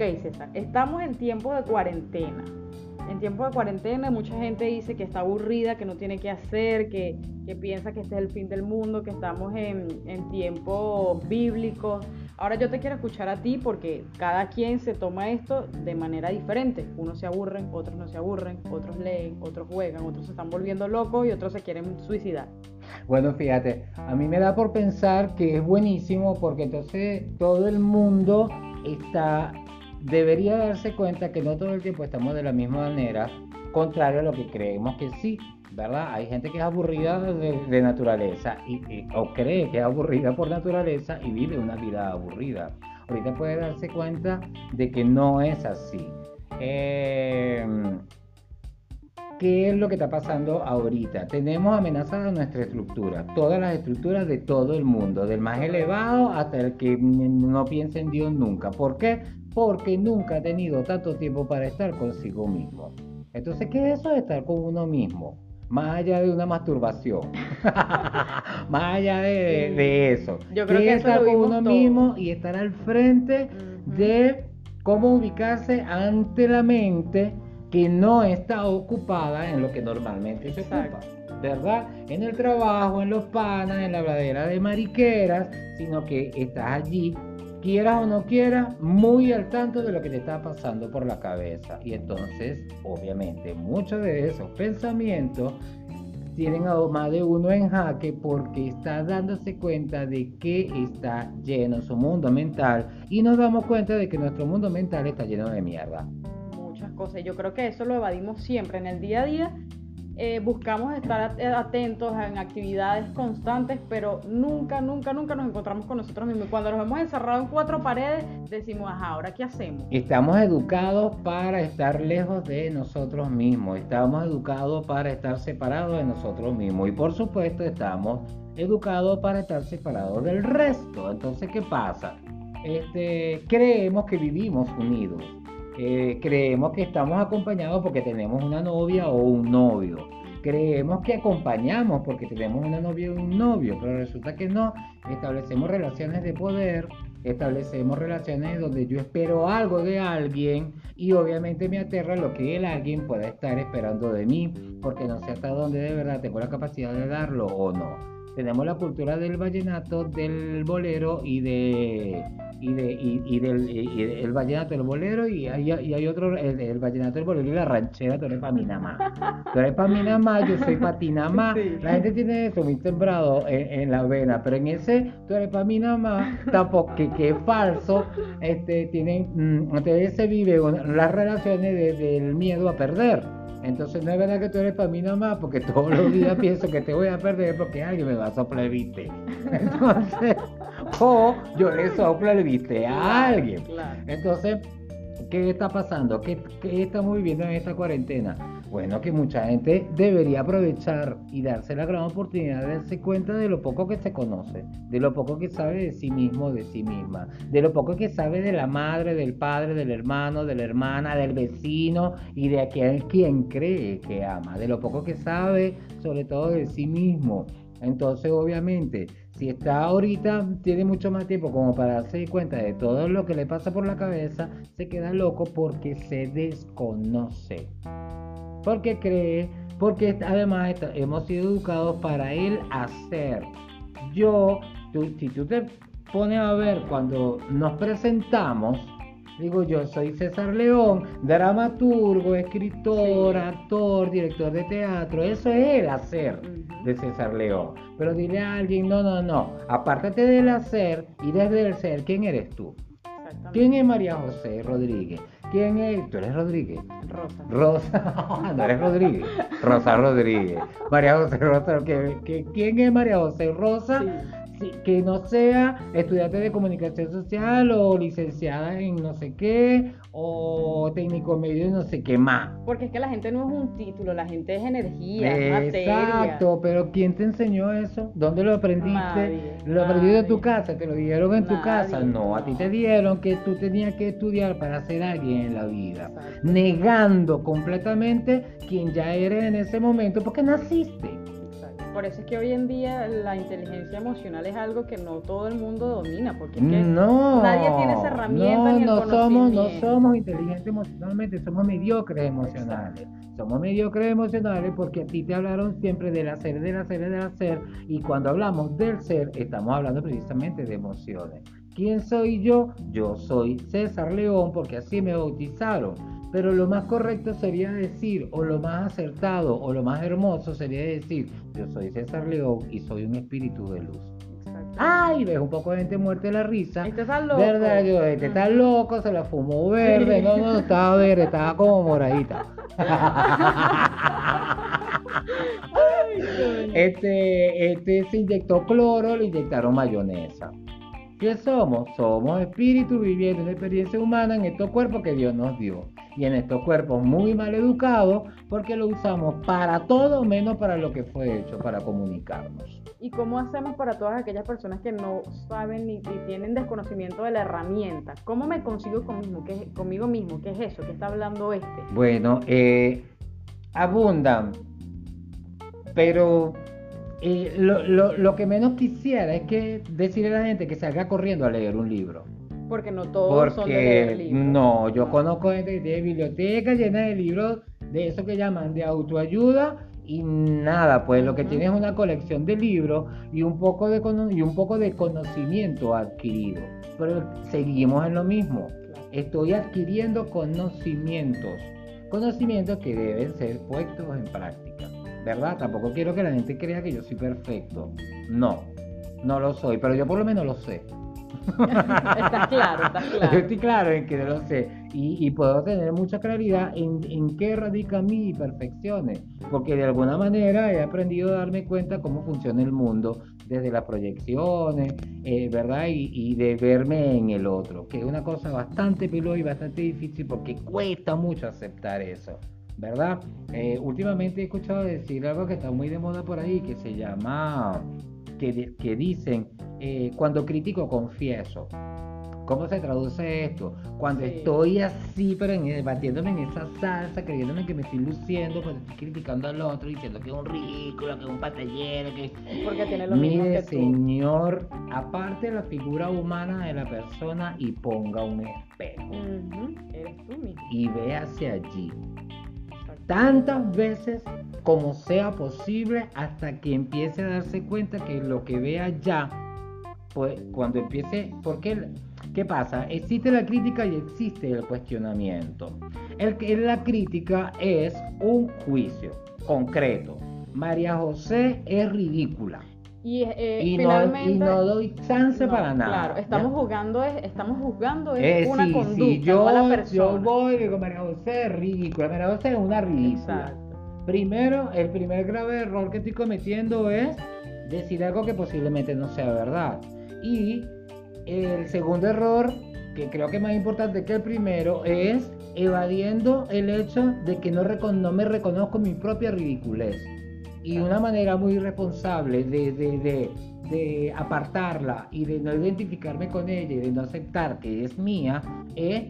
Ok, César, estamos en tiempo de cuarentena. En tiempo de cuarentena mucha gente dice que está aburrida, que no tiene que hacer, que, que piensa que este es el fin del mundo, que estamos en, en tiempos bíblicos. Ahora yo te quiero escuchar a ti porque cada quien se toma esto de manera diferente. Unos se aburren, otros no se aburren, otros leen, otros juegan, otros se están volviendo locos y otros se quieren suicidar. Bueno, fíjate, a mí me da por pensar que es buenísimo porque entonces todo el mundo está debería darse cuenta que no todo el tiempo estamos de la misma manera, contrario a lo que creemos que sí, ¿verdad? Hay gente que es aburrida de, naturaleza y, o cree que es aburrida por naturaleza y vive una vida aburrida. Ahorita puede darse cuenta de que no es así. Em, ¿Qué es lo que está pasando ahorita? Tenemos amenazadas nuestra estructura, todas las estructuras de todo el mundo, del más elevado hasta el que no piensa en Dios nunca. ¿Por qué? Porque nunca ha tenido tanto tiempo para estar consigo mismo. Entonces, ¿qué es eso de estar con uno mismo? Más allá de una masturbación, más allá de, eso. Yo creo que, estar con uno mismo y estar al frente de cómo ubicarse ante la mente que no está ocupada en lo que normalmente se ocupa, ¿verdad? En el trabajo, en los panas, en la bladera de mariqueras, sino que estás allí, quieras o no quieras, muy al tanto de lo que te está pasando por la cabeza. Y entonces, obviamente, muchos de esos pensamientos tienen a más de uno en jaque porque está dándose cuenta de que está lleno su mundo mental y nos damos cuenta de que nuestro mundo mental está lleno de mierda cosas. Yo creo que eso lo evadimos siempre en el día a día. Eh, buscamos estar atentos en actividades constantes, pero nunca, nunca, nunca nos encontramos con nosotros mismos. Cuando nos hemos encerrado en cuatro paredes, decimos, ¿ahora qué hacemos? Estamos educados para estar lejos de nosotros mismos, estamos educados para estar separados de nosotros mismos y por supuesto estamos educados para estar separados del resto. Entonces, ¿qué pasa? Este, creemos que vivimos unidos creemos que estamos acompañados porque tenemos una novia o un novio. Creemos que acompañamos porque tenemos una novia o un novio, pero resulta que no. Establecemos relaciones de poder, establecemos relaciones donde yo espero algo de alguien y obviamente me aterra lo que el alguien pueda estar esperando de mí, porque no sé hasta dónde de verdad tengo la capacidad de darlo o no. Tenemos la cultura del vallenato, del bolero y de y, de, y, del el vallenato, el bolero, y hay, y hay otro, el, vallenato, el bolero y la ranchera, tú eres para mí nada más. Tú eres para mí nada más, yo soy para ti. La gente tiene eso muy sembrado en, la vena, pero en ese, tú eres para mí nada más, tampoco, que, que es falso, este, tienen, mm, entonces se vive las relaciones del miedo a perder. Entonces no es verdad que tú eres para mí nada más, porque todos los días pienso que te voy a perder porque alguien me va a soplar el viste. Entonces, o yo le soplo el viste a alguien. Entonces, ¿qué está pasando? ¿Qué, ¿Qué, estamos viviendo en esta cuarentena? Bueno, que mucha gente debería aprovechar y darse la gran oportunidad de darse cuenta de lo poco que se conoce, de lo poco que sabe de sí mismo, de sí misma, de lo poco que sabe de la madre, del padre, del hermano, de la hermana, del vecino y de aquel quien cree que ama, de lo poco que sabe sobre todo de sí mismo. Entonces, obviamente, si está ahorita, tiene mucho más tiempo como para darse cuenta de todo lo que le pasa por la cabeza, se queda loco porque se desconoce. Porque cree, porque además hemos sido educados para él hacer. Yo, si tú te pones a ver cuando nos presentamos, Digo, yo soy César León, dramaturgo, escritor, actor, director de teatro. Eso es el hacer de César León. Pero dile a alguien, no, no, no. Apártate del hacer y desde el ser, ¿quién eres tú? ¿Quién es María José Rodríguez? ¿Quién es? ¿Tú eres Rodríguez? Rosa. Rosa, no eres Rodríguez. Rosa Rodríguez. María José Rosa. ¿Quién es María José Rosa? Que no sea estudiante de comunicación social o licenciada en no sé qué o técnico medio y no sé qué más. Porque es que la gente no es un título, la gente es energía, es materia. Exacto, pero ¿quién te enseñó eso? ¿Dónde lo aprendiste? ¿Lo aprendiste en tu casa? ¿Te lo dieron en tu casa? No, a ti te dieron que tú tenías que estudiar para ser alguien en la vida, negando completamente quién ya eres en ese momento porque naciste. Por eso es que hoy en día la inteligencia emocional es algo que no todo el mundo domina, porque es que no, nadie tiene esa herramienta no, ni el no somos, no somos inteligentes emocionalmente, somos mediocres emocionales. Somos mediocres emocionales porque a ti te hablaron siempre del hacer, del hacer, del hacer. Y cuando hablamos del ser, estamos hablando precisamente de emociones. ¿Quién soy yo? Yo soy César León porque así me bautizaron. Pero lo más correcto sería decir, o lo más acertado, o lo más hermoso sería decir, yo soy César León y soy un espíritu de luz. Ay, ves un poco de gente muerta de la risa. Este está loco. ¿Verdad? Yo, este está loco, se la fumó verde. Sí. No, no, estaba verde, estaba como moradita. Ay. Este, este se inyectó cloro, le inyectaron mayonesa. ¿Qué somos? Somos espíritus viviendo una experiencia humana en estos cuerpos que Dios nos dio. Y en estos cuerpos muy mal educados porque lo usamos para todo menos para lo que fue hecho, para comunicarnos. ¿Y cómo hacemos para todas aquellas personas que no saben ni, ni tienen desconocimiento de la herramienta? ¿Cómo me consigo conmigo, ¿Qué es- conmigo mismo? ¿Qué es eso? ¿Qué está hablando este? Bueno, eh, abundan, pero eh, lo, lo- lo que menos quisiera es que decirle a la gente que salga corriendo a leer un libro. Porque no todos son de Porque libros. no, yo conozco gente tiene bibliotecas llenas de libros de eso que llaman de autoayuda y nada, pues lo que tiene es una colección de libros y un poco de y un poco de conocimiento adquirido. Pero seguimos en lo mismo. Estoy adquiriendo conocimientos, conocimientos que deben ser puestos en práctica, ¿verdad? Tampoco quiero que la gente crea que yo soy perfecto. No, no lo soy, pero yo por lo menos lo sé. Estás claro, estás Yo claro. estoy claro en que lo sé y, y puedo tener mucha claridad en, en qué radican mis imperfecciones, porque de alguna manera he aprendido a darme cuenta cómo funciona el mundo desde las proyecciones, eh, ¿verdad? Y, y de verme en el otro, que es una cosa bastante peluda y bastante difícil porque cuesta mucho aceptar eso. ¿Verdad? Eh, últimamente he escuchado decir algo que está muy de moda por ahí, que se llama, que, di- que dicen, eh, cuando critico confieso. ¿Cómo se traduce esto? Cuando Sí. estoy así, pero en, batiéndome en esa salsa, creyéndome que me estoy luciendo, cuando estoy criticando al otro, diciendo que es un ridículo, que es un patallero, que... Porque tiene lo mismo Mire, que tú. señor, aparte la figura humana de la persona y ponga un espejo Eres tú mismo. y ve hacia allí. Tantas veces como sea posible hasta que empiece a darse cuenta que lo que ve allá, pues cuando empiece, porque ¿qué pasa? Existe la crítica y existe el cuestionamiento. El, la crítica es un juicio concreto. María José es ridícula Y, eh, y, no, finalmente. y no doy chance no, para nada. Claro, estamos ¿ya? juzgando es, estamos juzgando es Eh, una sí, conducta, sí, yo, no a la yo persona. voy y digo, María José es ridícula. María José es una ridícula. Exacto. Primero, el primer grave error que estoy cometiendo es decir algo que posiblemente no sea verdad. Y el segundo error, que creo que es más importante que el primero, es evadiendo el hecho de que no, recono- no me reconozco mi propia ridiculez. Y una manera muy irresponsable de, de- de- de apartarla y de no identificarme con ella y de no aceptar que es mía es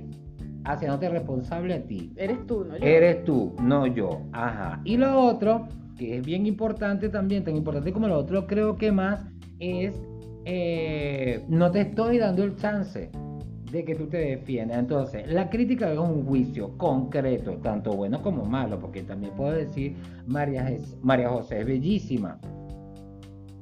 haciéndote responsable a ti. Eres tú, ¿no? Yo. Eres tú, no yo. Ajá. Y lo otro, que es bien importante también, tan importante como lo otro, creo que más es, eh, no te estoy dando el chance de que tú te defiendas. Entonces, la crítica es un juicio concreto, tanto bueno como malo, porque también puedo decir, María, José es bellísima.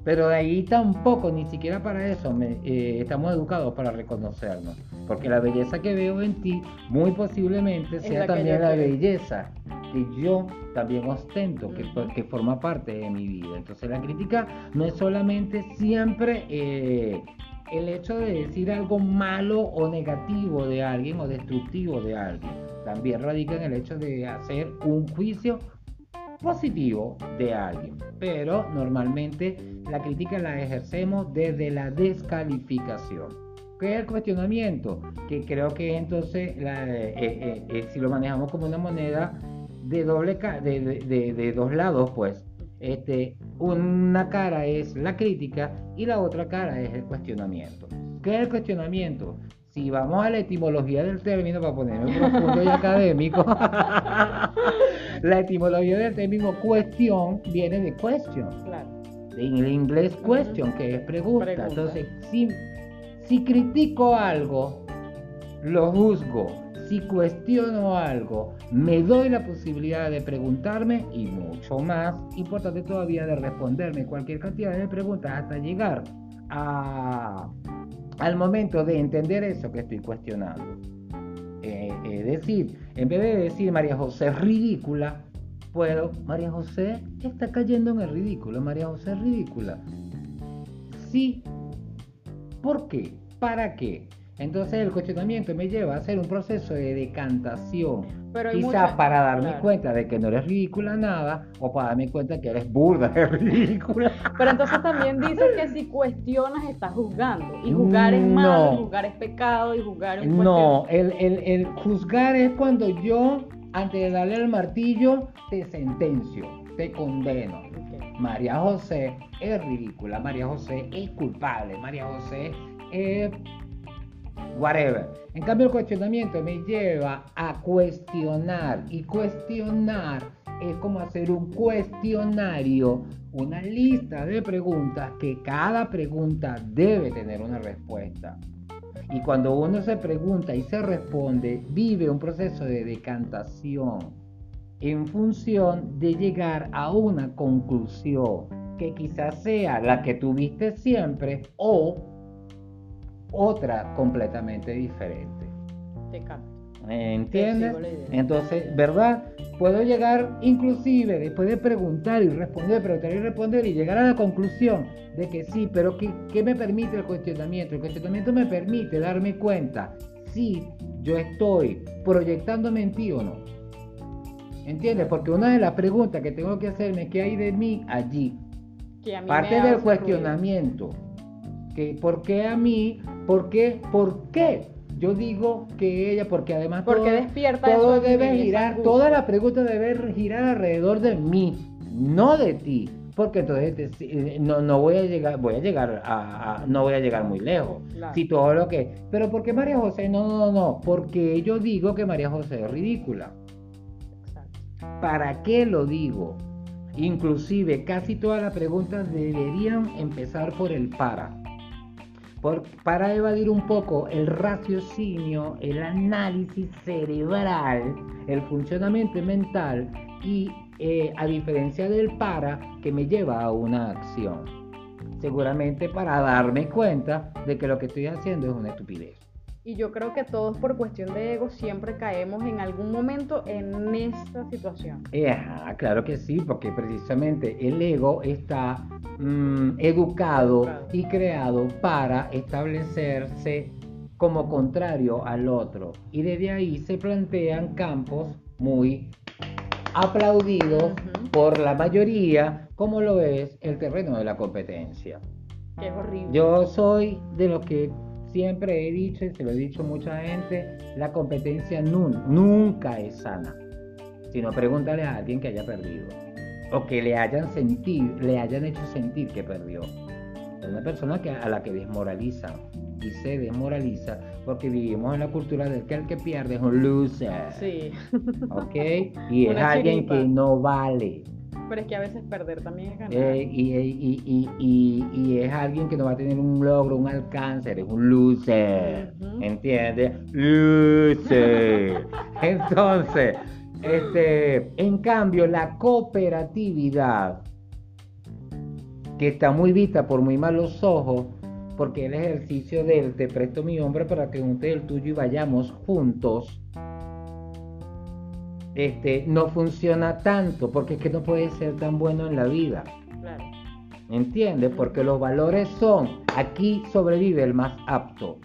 Pero de ahí tampoco, ni siquiera para eso, me- eh, estamos educados para reconocernos. Porque la belleza que veo en ti, muy posiblemente Es sea la también la belleza que yo también ostento, que forma parte de mi vida. Entonces la crítica no es solamente siempre eh, el hecho de decir algo malo o negativo de alguien o destructivo de alguien. También radica en el hecho de hacer un juicio positivo de alguien. Pero normalmente la crítica la ejercemos desde la descalificación. ¿Qué es el cuestionamiento? Que creo que entonces eh, eh, eh, si lo manejamos como una moneda de doble de dos lados, pues este, una cara es la crítica y la otra cara es el cuestionamiento. ¿Qué es el cuestionamiento? Si vamos a la etimología del término, para ponerme profundo y académico, la etimología del término cuestión viene de question. Claro. en el inglés question, que es pregunta. Pregunta. Entonces, si, si critico algo, lo juzgo. Si cuestiono algo, me doy la posibilidad de preguntarme y mucho más importante todavía de responderme cualquier cantidad de preguntas hasta llegar al momento de entender eso que estoy cuestionando. Eh, es decir, en vez de decir María José ridícula, puedo, María José está cayendo en el ridículo, María José ridícula. Sí. ¿Por qué? ¿Para qué? Entonces el cuestionamiento me lleva a hacer un proceso de decantación. Pero Quizás mucha- para darme claro. cuenta de que no eres ridícula nada, o para darme cuenta que eres burda de ridícula. Pero entonces también dice que si cuestionas estás juzgando. Y juzgar es malo, No. juzgar es pecado, y juzgar es No, el, el- el juzgar es cuando yo, antes de darle el martillo, te sentencio, te condeno. María José es ridícula, María José es culpable, María José es whatever. En cambio el cuestionamiento me lleva a cuestionar y cuestionar es como hacer un cuestionario, una lista de preguntas que cada pregunta debe tener una respuesta. Y cuando uno se pregunta y se responde, vive un proceso de decantación en función de llegar a una conclusión que quizás sea la que tuviste siempre o otra completamente diferente. Te capto. ¿Entiendes? Entonces, ¿verdad? Puedo llegar inclusive después de preguntar y responder, preguntar y responder y llegar a la conclusión de que sí, pero ¿qué, qué me permite el cuestionamiento? El cuestionamiento me permite darme cuenta si yo estoy proyectándome en ti o no. ¿Entiendes? Porque una de las preguntas que tengo que hacerme es qué hay de mí allí. Que a mí Parte me del cuestionamiento. Que ¿Por qué a mí? ¿Por qué? ¿Por qué? Yo digo que ella, porque además Porque todo, despierta todo debe girar, toda la pregunta debe girar alrededor de mí, no de ti. Porque entonces eh, no, no voy a llegar, voy a llegar a, a- no voy a llegar muy lejos. Claro. Si todo lo que, pero ¿por qué María José? No, no, no, porque yo digo que María José es ridícula. Exacto. ¿Para qué lo digo? Inclusive casi todas las preguntas deberían empezar por el para. Por- para evadir un poco el raciocinio, el análisis cerebral, el funcionamiento mental y eh, a diferencia del para que me lleva a una acción. Seguramente para darme cuenta de que lo que estoy haciendo es una estupidez. Y yo creo que todos por cuestión de ego siempre caemos en algún momento en esta situación. Eh, Ajá, claro que sí, porque precisamente el ego está mm, educado Educado. y creado para establecerse como contrario al otro. Y desde ahí se plantean campos muy aplaudidos por la mayoría, como lo es el terreno de la competencia. Es horrible. Yo soy de los que siempre he dicho, y se lo he dicho a mucha gente, la competencia nun- nunca es sana. Sino pregúntale a alguien que haya perdido. O que le hayan le hayan hecho sentir que perdió. Es una persona que, a la que desmoralizan. Y se desmoraliza porque vivimos en la cultura del que el que pierde es un loser. Sí, ¿Ok? Y es alguien que no vale. Pero es que a veces perder también es ganar. Eh, y, y- y- y- es alguien que no va a tener un logro, un alcance, es un loser. Ujú. ¿Entiendes? Loser. Entonces, este, en cambio, la cooperatividad, que está muy vista por muy malos ojos, porque el ejercicio del te presto mi hombre para que junte el tuyo y vayamos juntos, este, no funciona tanto, porque es que no puede ser tan bueno en la vida. Claro. ¿Entiendes? Porque los valores son, aquí sobrevive el más apto.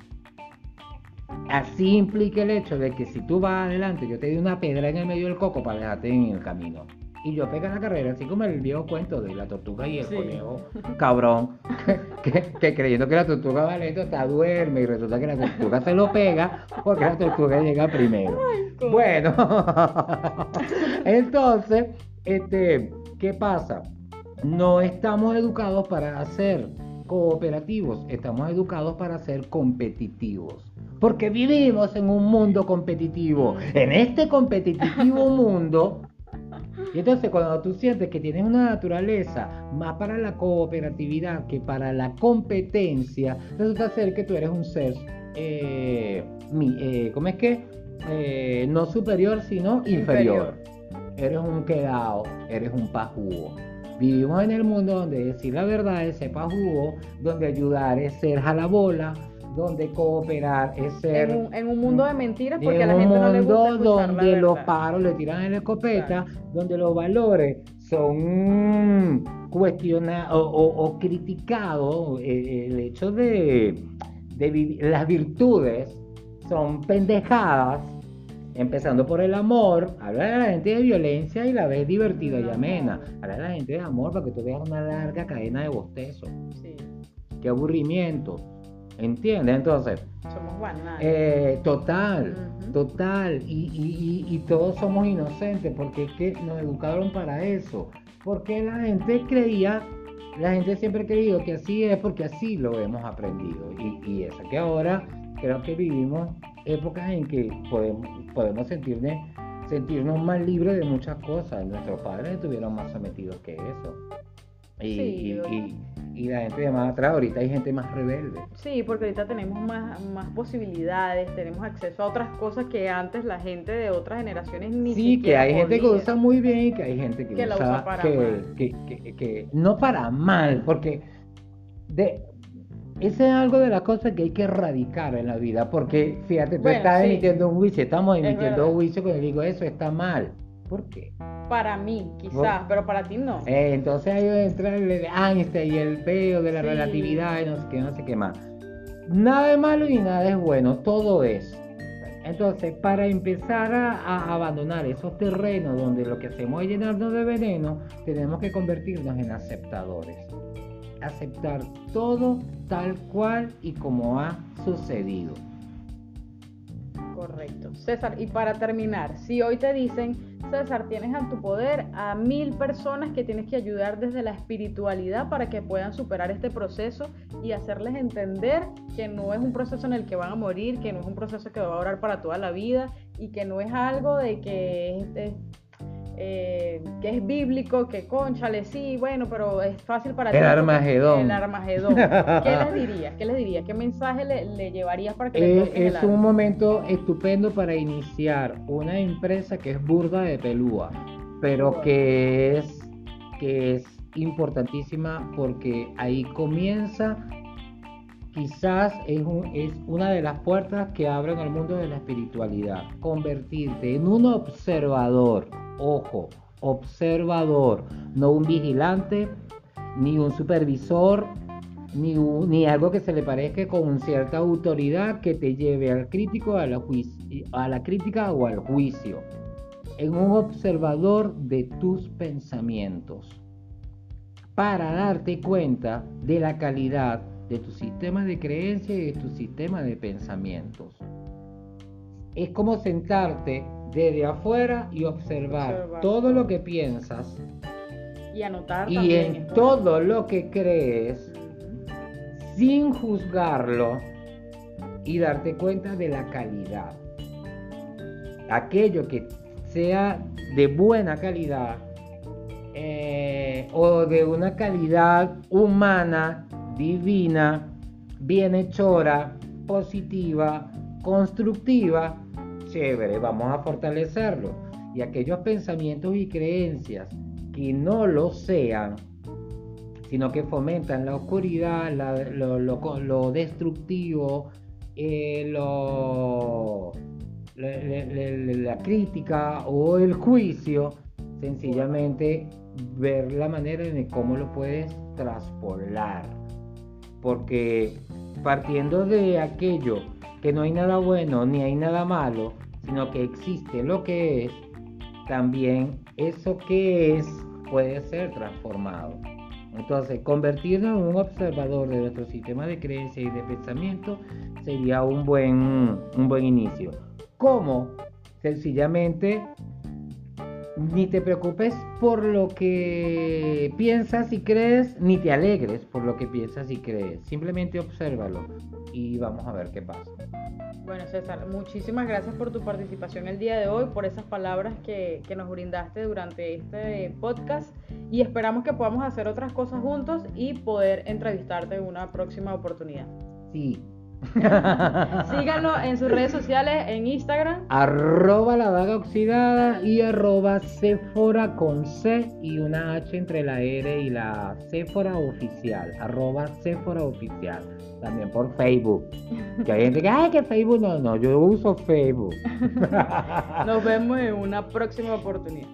Así implica el hecho de que si tú vas adelante, yo te doy una pedra en el medio del coco para dejarte en el camino. Y yo pega la carrera, así como el viejo cuento de la tortuga y el Sí. conejo, cabrón, que, que- que creyendo que la tortuga va lento, está duerme y resulta que la tortuga se lo pega porque la tortuga llega primero. Bueno, entonces, este, ¿qué pasa? No estamos educados para ser cooperativos, estamos educados para ser competitivos. Porque vivimos en un mundo competitivo. En este competitivo mundo, Y entonces cuando tú sientes que tienes una naturaleza más para la cooperatividad que para la competencia, resulta ser que tú eres un ser, eh, eh, ¿cómo es que? Eh, no superior, sino inferior. Eres un quedado, eres un pajugo. Vivimos en el mundo donde decir la verdad es ser pajugo, donde ayudar es ser jalabola, donde cooperar es ser... En un, mundo de mentiras porque a la gente no le gusta donde los paros le tiran en la escopeta, donde los valores son cuestionados o, criticados, eh, el hecho de, de vivir, las virtudes son pendejadas, empezando por el amor, habla a la gente de violencia y la ves divertida y amena, habla a la gente de amor para que tú veas una larga cadena de bostezo. Sí. Qué aburrimiento ¿Entiendes? Entonces. Somos eh, total, total. Y, todos somos inocentes porque es que nos educaron para eso. Porque la gente creía, la gente siempre ha creído que así es porque así lo hemos aprendido. Y, eso que ahora creo que vivimos épocas en que podemos, podemos sentirnos, sentirnos más libres de muchas cosas. Nuestros padres estuvieron más sometidos que eso. Y, y, la gente de más atrás, ahorita hay gente más rebelde. Sí, porque ahorita tenemos más, más posibilidades, tenemos acceso a otras cosas que antes la gente de otras generaciones ni sí, que hay gente que usa muy bien y que hay gente que, usa, para que, Que, que, no para mal, porque de, ese es algo de las cosas que hay que erradicar en la vida, porque fíjate, tú estás emitiendo un juicio, estamos emitiendo un juicio cuando digo eso está mal. ¿Por qué? Para mí, quizás, pero para ti no. Eh, entonces ahí entra el de Einstein y el peo de la relatividad y no sé qué, no sé qué más. Nada es malo y nada es bueno, todo es. Entonces, para empezar a, abandonar esos terrenos donde lo que hacemos es llenarnos de veneno, tenemos que convertirnos en aceptadores. Aceptar todo tal cual y como ha sucedido. Correcto. César, y para terminar, si hoy te dicen, César, tienes a tu poder a mil personas que tienes que ayudar desde la espiritualidad para que puedan superar este proceso y hacerles entender que no es un proceso en el que van a morir, que no es un proceso que va a durar para toda la vida y que no es algo de que es, eh, que es bíblico, que conchale, sí, bueno, pero es fácil para ti. El Armagedón. El Armagedón. ¿Qué les dirías? ¿Qué les dirías? ¿Qué mensaje le, llevarías para que Es, es un momento estupendo para iniciar una empresa que es burda de pelúa, pero que es, que es importantísima porque ahí comienza quizás es, una de las puertas que abren al mundo de la espiritualidad. Convertirte en un observador ojo, observador, no un vigilante, ni un supervisor, ni, ni algo que se le parezca con cierta autoridad que te lleve al crítico, a la, a la crítica o al juicio. En un observador de tus pensamientos para darte cuenta de la calidad de tu sistema de creencia y de tu sistema de pensamientos. Es como sentarte desde afuera y observar, todo lo que piensas y anotar y en todo lo que crees sin juzgarlo y darte cuenta de la calidad. Aquello que sea de buena calidad eh, o de una calidad humana, divina, bienhechora, positiva, constructiva, chévere, vamos a fortalecerlo. Y aquellos pensamientos y creencias que no lo sean, sino que fomentan la oscuridad, lo, destructivo, eh, la, crítica o el juicio, sencillamente ver la manera en cómo lo puedes traspolar. Porque partiendo de aquello que no hay nada bueno ni hay nada malo, sino que existe lo que es, también eso que es puede ser transformado. Entonces, convertirnos en un observador de nuestro sistema de creencia y de pensamiento sería un buen, un buen inicio. ¿Cómo? Sencillamente Ni te preocupes por lo que piensas y crees, ni te alegres por lo que piensas y crees. Simplemente obsérvalo y vamos a ver qué pasa. Bueno, César, muchísimas gracias por tu participación el día de hoy, por esas palabras que, que nos brindaste durante este podcast y esperamos que podamos hacer otras cosas juntos y poder entrevistarte en una próxima oportunidad. Sí, Síganlo en sus redes sociales, en Instagram. arroba la daga oxidada y arroba Sephora con C y una H entre la R y la Sephora oficial. Arroba Sephora oficial. También por Facebook. Que hay gente que, ay, que Facebook no, no, yo uso Facebook. Nos vemos en una próxima oportunidad.